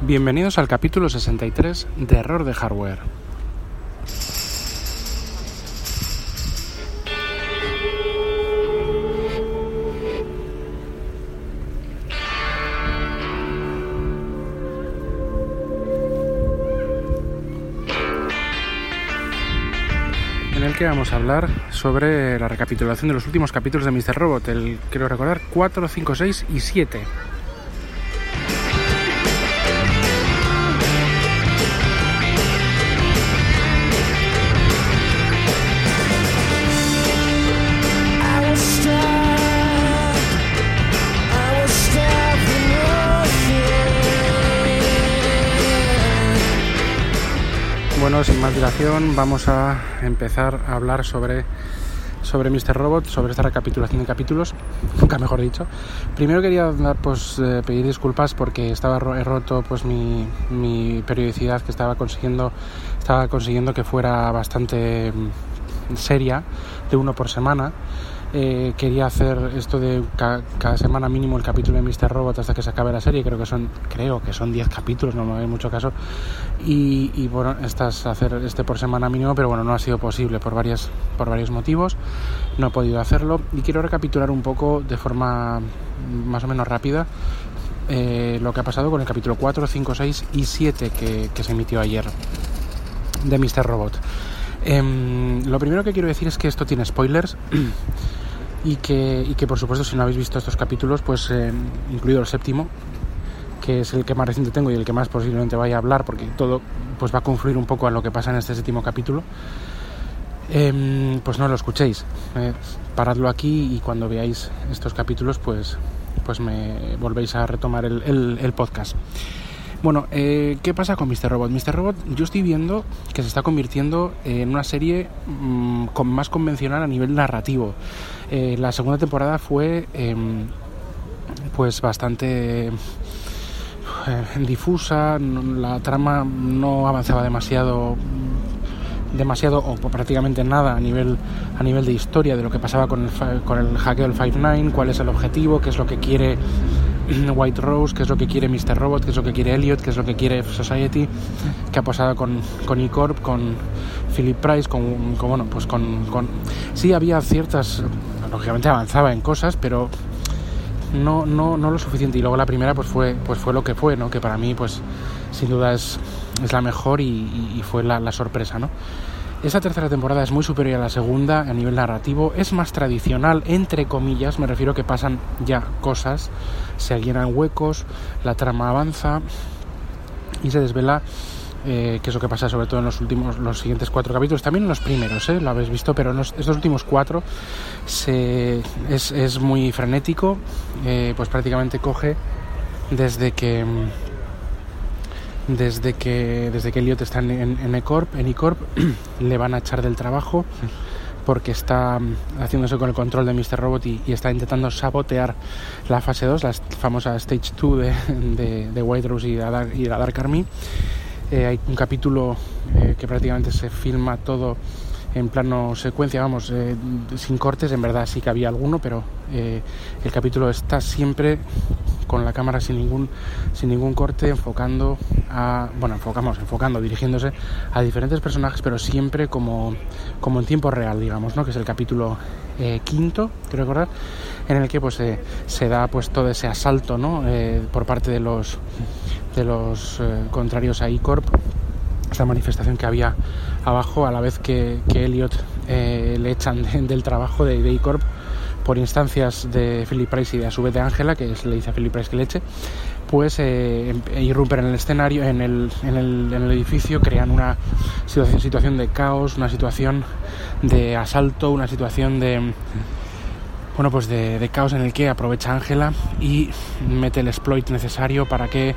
Bienvenidos al capítulo 63 de Error de Hardware. en el que vamos a hablar sobre la recapitulación de los últimos capítulos de Mr. Robot, el quiero recordar 4, 5, 6 y 7. Bueno, sin más dilación, vamos a empezar a hablar sobre, sobre Mr. Robot, sobre esta recapitulación de capítulos, nunca mejor dicho. Primero quería pues, eh, pedir disculpas porque estaba he roto pues, mi, mi periodicidad que estaba consiguiendo, estaba consiguiendo que fuera bastante mm, seria, de uno por semana. Eh, quería hacer esto de cada semana mínimo el capítulo de Mr. Robot hasta que se acabe la serie. Creo que son, creo que son 10 capítulos, no me hay mucho caso. Y, bueno, estas hacer este por semana mínimo, pero bueno, no ha sido posible por varias, por varios motivos. No he podido hacerlo. Y quiero recapitular un poco de forma más o menos rápida eh, lo que ha pasado con el capítulo 4, 5, 6 y 7 que, que se emitió ayer de Mr. Robot. Eh, lo primero que quiero decir es que esto tiene spoilers y que, y que por supuesto si no habéis visto estos capítulos, pues eh, incluido el séptimo, que es el que más reciente tengo y el que más posiblemente vaya a hablar, porque todo pues va a confluir un poco a lo que pasa en este séptimo capítulo, eh, pues no lo escuchéis. Eh, paradlo aquí y cuando veáis estos capítulos, pues, pues me volvéis a retomar el, el, el podcast. Bueno, eh, ¿qué pasa con Mr. Robot? Mr. Robot yo estoy viendo que se está convirtiendo en una serie mmm, más convencional a nivel narrativo. Eh, la segunda temporada fue eh, pues bastante eh, difusa, la trama no avanzaba demasiado demasiado o prácticamente nada a nivel a nivel de historia de lo que pasaba con el, con el hackeo del Five Nine, cuál es el objetivo, qué es lo que quiere White Rose, qué es lo que quiere Mr. Robot, qué es lo que quiere Elliot, qué es lo que quiere Society, qué ha pasado con, con E-Corp, con Philip Price, con, con bueno, pues con, con, Sí había ciertas... Lógicamente avanzaba en cosas, pero no, no, no lo suficiente. Y luego la primera pues fue, pues fue lo que fue, ¿no? Que para mí pues sin duda es, es la mejor y, fue la, la sorpresa, ¿no? Esa tercera temporada es muy superior a la segunda a nivel narrativo, es más tradicional, entre comillas, me refiero que pasan ya cosas, se llenan huecos, la trama avanza y se desvela eh, que es lo que pasa sobre todo en los últimos, los siguientes cuatro capítulos, también en los primeros, ¿eh? lo habéis visto, pero en los, estos últimos cuatro se, es, es muy frenético, eh, pues prácticamente coge desde que desde que desde que Elliot está en, en, Ecorp, en Ecorp le van a echar del trabajo porque está haciéndose con el control de Mr. Robot y, y está intentando sabotear la fase 2, la famosa Stage 2 de, de, de, White Rose y la y la Dark Army. Eh, hay un capítulo eh, que prácticamente se filma todo en plano secuencia, vamos, eh, sin cortes, en verdad sí que había alguno, pero eh, el capítulo está siempre con la cámara sin ningún sin ningún corte enfocando a bueno enfocamos enfocando dirigiéndose a diferentes personajes pero siempre como como en tiempo real digamos no que es el capítulo eh, quinto quiero recordar en el que pues eh, se da pues todo ese asalto no eh, por parte de los de los contrarios a ICORP esta manifestación que había abajo a la vez que, que Elliot le echan de, del trabajo de, de ICORP por instancias de Philip Price y a su vez de Ángela, que le dice a Philip Price que le eche, pues eh, irrumpen en el escenario, en el, en, el, en el edificio, crean una situación, de caos, una situación de asalto, una situación de bueno pues de, de, caos en el que aprovecha Ángela y mete el exploit necesario para que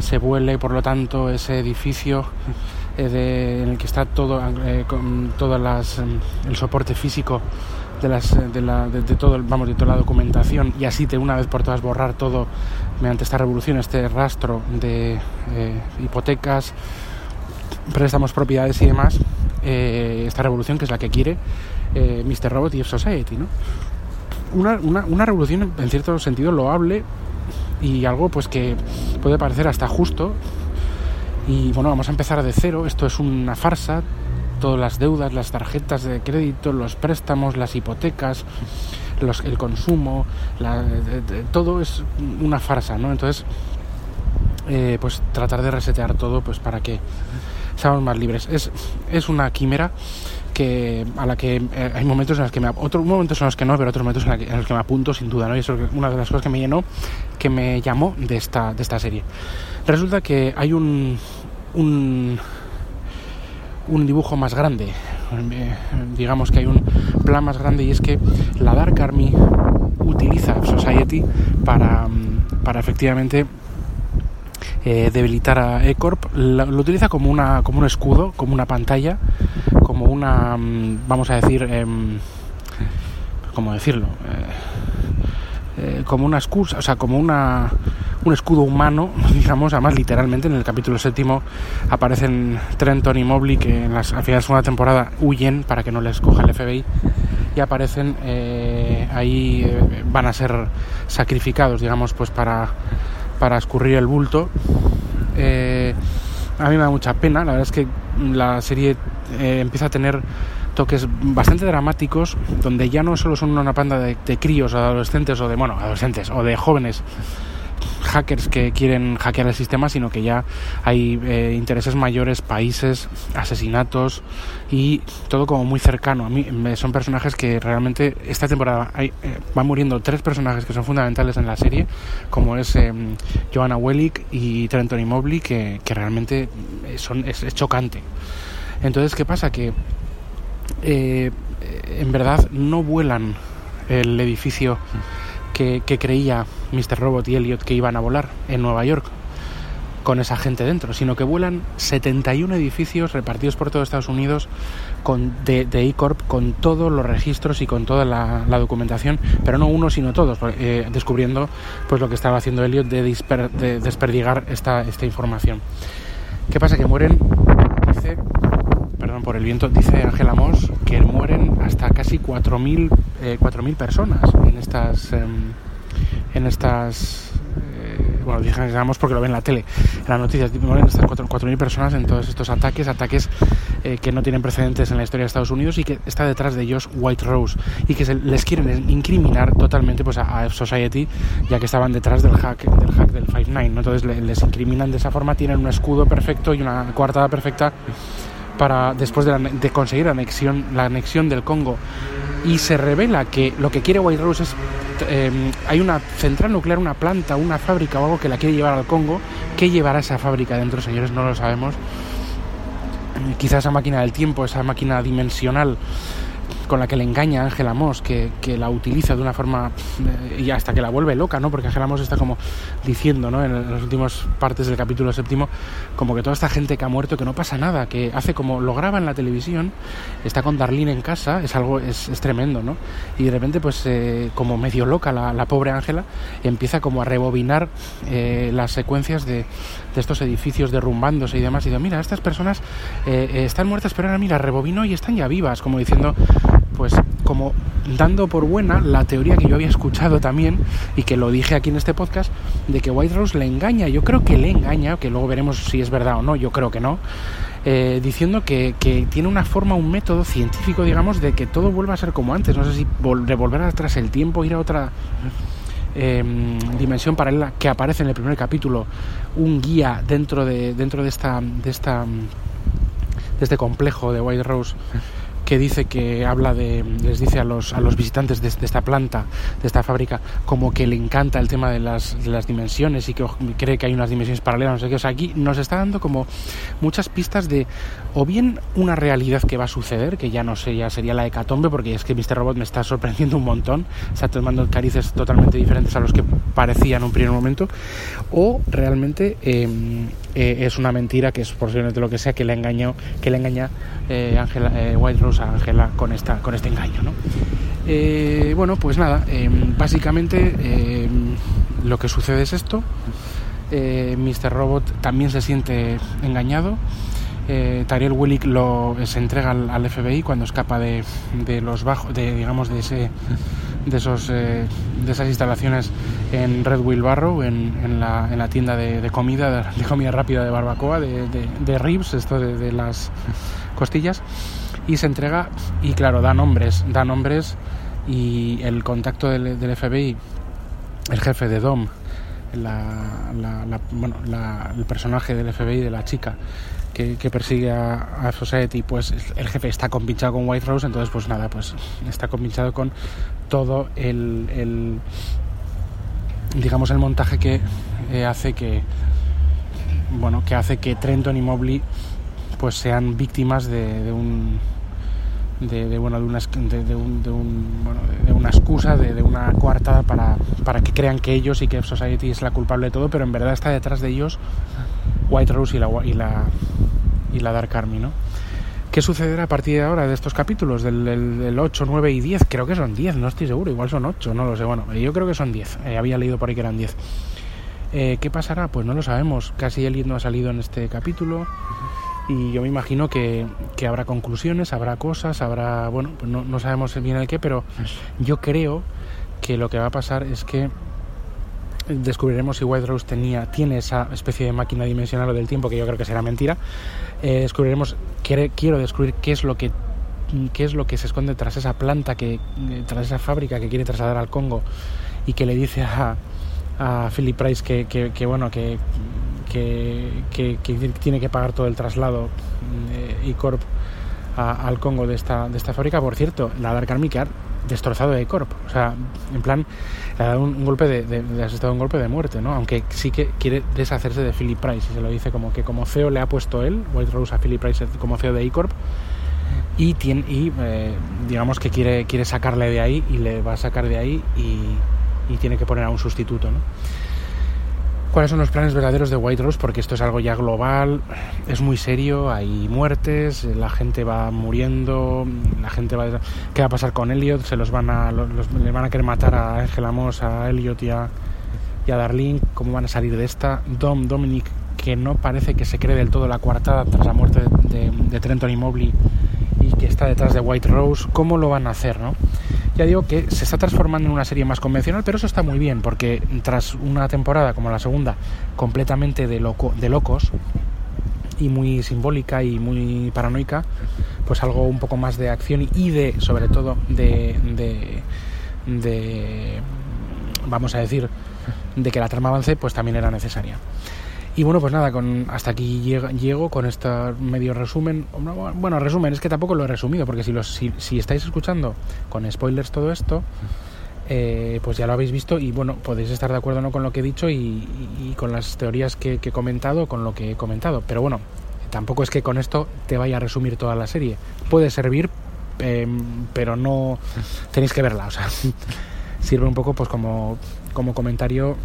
se vuele por lo tanto ese edificio eh, de, en el que está todo eh, con todas las el soporte físico de, las, de, la, de, todo, vamos, de toda la documentación y así de una vez por todas borrar todo mediante esta revolución, este rastro de eh, hipotecas, préstamos, propiedades y demás, eh, esta revolución que es la que quiere eh, Mr. Robot y F Society, ¿no? Una, una, una revolución en cierto sentido loable y algo pues que puede parecer hasta justo Y bueno, vamos a empezar de cero, esto es una farsa, todas las deudas, las tarjetas de crédito, los préstamos, las hipotecas, el consumo, todo es una farsa, ¿no? Entonces, eh, pues tratar de resetear todo pues para que seamos más libres. Es, es una quimera que a la que eh, hay momentos en los que me otros momentos en los que no, pero otros momentos en, los que me apunto sin duda, ¿no? Y eso es una de las cosas que me llenó, que me llamó de esta de esta serie. Resulta que hay un un dibujo más grande, digamos que hay un plan más grande y es que la Dark Army utiliza Society para, para efectivamente eh, debilitar a E-Corp, lo, utiliza como, una, como un escudo, como una pantalla, como una, mm, vamos a decir, eh, ¿cómo decirlo? Eh, eh, como una excusa, o sea, como una, un escudo humano, digamos, además literalmente en el capítulo séptimo aparecen Trenton y Mobley que en las, al final de la segunda temporada huyen para que no les coja el FBI y aparecen ahí, van a ser sacrificados, digamos, pues para para escurrir el bulto. Eh, a mí me da mucha pena, la verdad es que la serie eh, empieza a tener toques bastante dramáticos donde ya no solo son una panda de, de críos, adolescentes o de, bueno, adolescentes o de jóvenes hackers que quieren hackear el sistema, sino que ya hay eh, intereses mayores, países, asesinatos y todo como muy cercano. A mí son personajes que realmente esta temporada hay, eh, van muriendo tres personajes que son fundamentales en la serie, como es eh, Joanna Wellick y Trenton Mobley, que, que realmente son, es, es, chocante. Entonces, ¿qué pasa? Que en verdad no vuelan el edificio que, creía Mr. Robot y Elliot que iban a volar en Nueva York con esa gente dentro, sino que vuelan 71 edificios repartidos por todo Estados Unidos con, de, de corp con todos los registros y con toda la, documentación, pero no uno sino todos, eh, descubriendo pues lo que estaba haciendo Elliot de, de desperdigar esta, esta información. ¿Qué pasa? Que mueren, por el viento, dice Ángela Moss que mueren hasta casi 4.000 eh, personas en estas em, en estas eh, bueno digamos porque lo ven en la tele en las noticias mueren estas 4.000 personas en todos estos ataques ataques eh, que no tienen precedentes en la historia de Estados Unidos y que está detrás de ellos White Rose y que se les quieren incriminar totalmente pues a, F Society ya que estaban detrás del hack del hack del 5 entonces les incriminan de esa forma tienen un escudo perfecto y una coartada perfecta para después de, conseguir la anexión, la anexión del Congo y se revela que lo que quiere White Rose es em, hay una central nuclear, una planta, una fábrica o algo que la quiere llevar al Congo. ¿Qué llevará esa fábrica dentro, señores? No lo sabemos. Quizás esa máquina del tiempo, esa máquina dimensional con la que le engaña a Ángela Moss, que, que, la utiliza de una forma eh, y hasta que la vuelve loca, ¿no? Porque Ángela Moss está como diciendo, ¿no? En las últimas partes del capítulo séptimo, como que toda esta gente que ha muerto, que no pasa nada, que hace como lo graba en la televisión, está con Darlene en casa, es algo, es, es tremendo, ¿no? Y de repente, pues, eh, como medio loca la, la pobre Ángela, empieza como a rebobinar eh, las secuencias de, de, estos edificios derrumbándose y demás, y digo, mira, estas personas están muertas, pero ahora mira, rebobino y están ya vivas, como diciendo, pues como dando por buena la teoría que yo había escuchado también y que lo dije aquí en este podcast de que White Rose le engaña, yo creo que le engaña, que luego veremos si es verdad o no, yo creo que no, eh, diciendo que, que, tiene una forma, un método científico, digamos, de que todo vuelva a ser como antes, no sé si revolver atrás el tiempo, ir a otra eh, dimensión paralela que aparece en el primer capítulo, un guía dentro de, dentro de esta, de esta de este complejo de White Rose que dice que habla de, les dice a los, a los visitantes de, esta planta, de esta fábrica, como que le encanta el tema de las, las dimensiones y que cree que hay unas dimensiones paralelas, no sé qué. O sea, aquí nos está dando como muchas pistas de o bien una realidad que va a suceder, que ya no sé, ya sería la hecatombe, porque es que Mr. Robot me está sorprendiendo un montón, está tomando carices totalmente diferentes a los que parecían en un primer momento, o realmente em, eh, es una mentira que es posiblemente lo que sea que le engañó, que le engaña eh, Angela, eh, White Rose a Ángela con, esta, con este engaño. ¿no? Eh, bueno, pues nada, em, básicamente em, lo que sucede es esto. Mr. Robot también se siente engañado. Eh, Tariel Willick lo, se entrega al, FBI cuando escapa de, de los bajos, de, digamos, de ese de, esos, eh, de esas instalaciones en Red Wheelbarrow, en, en, la, en la tienda de, de comida, de, comida rápida de barbacoa, de, de ribs, esto de, las costillas, y se entrega, y claro, da nombres, da nombres, y el contacto del, del FBI, el jefe de Dom, la, la, bueno, el personaje del FBI de la chica que, persigue a, a, Society, pues el jefe está compinchado con White Rose, entonces pues nada, pues está compinchado con todo el, el digamos el montaje que eh, hace que bueno que hace que Trenton y Mobley pues sean víctimas de un de, bueno, de, una, de, un, de, un, bueno, de una excusa, de, una coartada para, para que crean que ellos y que Society es la culpable de todo, pero en verdad está detrás de ellos White Rose y la, y la, y la Dark Army, ¿no? ¿Qué sucederá a partir de ahora de estos capítulos? Del, del, 8, 9 y 10. Creo que son 10, no estoy seguro. Igual son 8, no lo sé. Bueno, yo creo que son 10. Eh, había leído por ahí que eran 10. Eh, ¿Qué pasará? Pues no lo sabemos. Casi Elliot no ha salido en este capítulo y yo me imagino que, que, habrá conclusiones, habrá cosas, habrá, bueno, pues no, no, sabemos bien el qué, pero yo creo que lo que va a pasar es que descubriremos si White Rose tenía, tiene esa especie de máquina dimensional del tiempo, que yo creo que será mentira. Eh, descubriremos, quiero descubrir qué es lo que qué es lo que se esconde tras esa planta que tras esa fábrica que quiere trasladar al Congo y que le dice a, a Philip Price que, que, que bueno que que, tiene que pagar todo el traslado de eh, Corp al Congo de esta, de esta fábrica. Por cierto, la Dark Army ha destrozado a Corp. O sea, en plan, le ha dado un, golpe de, de, un golpe de muerte, ¿no? Aunque sí que quiere deshacerse de Philip Price y se lo dice como que como CEO le ha puesto él, White Rose a Philip Price como CEO de E-Corp y, tiene, y eh, digamos que quiere, quiere sacarle de ahí y le va a sacar de ahí y, y tiene que poner a un sustituto, ¿no? Cuáles son los planes verdaderos de White Rose, porque esto es algo ya global, es muy serio, hay muertes, la gente va muriendo, la gente va... ¿Qué va a pasar con Elliot? Se los van a, los, le van a querer matar a Angela Moss, a Elliot y a, y a Darlene, ¿cómo van a salir de esta? Dom, Dominic, que no parece que se cree del todo la coartada tras la muerte de, de, de Trenton y Mobley y que está detrás de White Rose, ¿cómo lo van a hacer, no? Ya digo que se está transformando en una serie más convencional, pero eso está muy bien, porque tras una temporada como la segunda, completamente de, loco, de locos, y muy simbólica y muy paranoica, pues algo un poco más de acción y de, sobre todo, de, de, de vamos a decir, de que la trama avance, pues también era necesaria. Y bueno, pues nada, con, hasta aquí llego, con este medio resumen. Bueno, resumen, es que tampoco lo he resumido, porque si, los, si, estáis escuchando con spoilers todo esto, eh, pues ya lo habéis visto y bueno, podéis estar de acuerdo no con lo que he dicho y, con las teorías que, he comentado, con lo que he comentado. Pero bueno, tampoco es que con esto te vaya a resumir toda la serie. Puede servir, em, pero no tenéis que verla, o sea, sirve un poco pues como, como comentario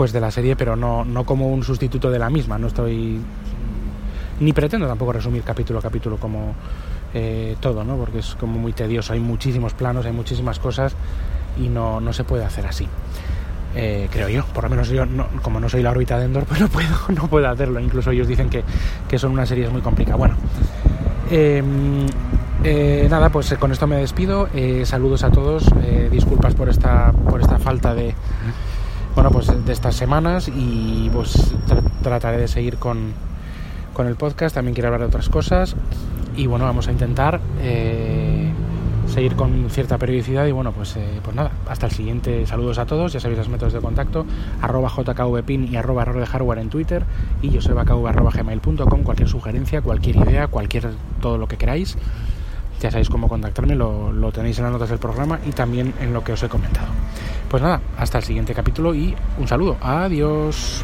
pues de la serie, pero no, no como un sustituto de la misma. No estoy ni pretendo tampoco resumir capítulo a capítulo como eh, todo, ¿no? Porque es como muy tedioso. Hay muchísimos planos, hay muchísimas cosas y no, no se puede hacer así. Eh, creo yo, por lo menos yo, como no soy la órbita de Endor, pues no puedo, no puedo hacerlo. Incluso ellos dicen que, que son una serie muy complicada. Bueno, em, eh, nada, pues con esto me despido. saludos a todos. disculpas por esta, por esta falta de bueno, pues de estas semanas y pues trataré de seguir con, con, el podcast, también quiero hablar de otras cosas. Y bueno, vamos a intentar eh, seguir con cierta periodicidad y bueno, pues, eh, pues nada, hasta el siguiente, saludos a todos, ya sabéis los métodos de contacto, arroba jkvpin y arroba error de en Twitter. Y yo soy gmail.com, cualquier sugerencia, cualquier idea, cualquier, todo lo que queráis ya sabéis cómo contactarme, lo, lo, tenéis en las notas del programa y también en lo que os he comentado. Pues nada, hasta el siguiente capítulo y un saludo. Adiós.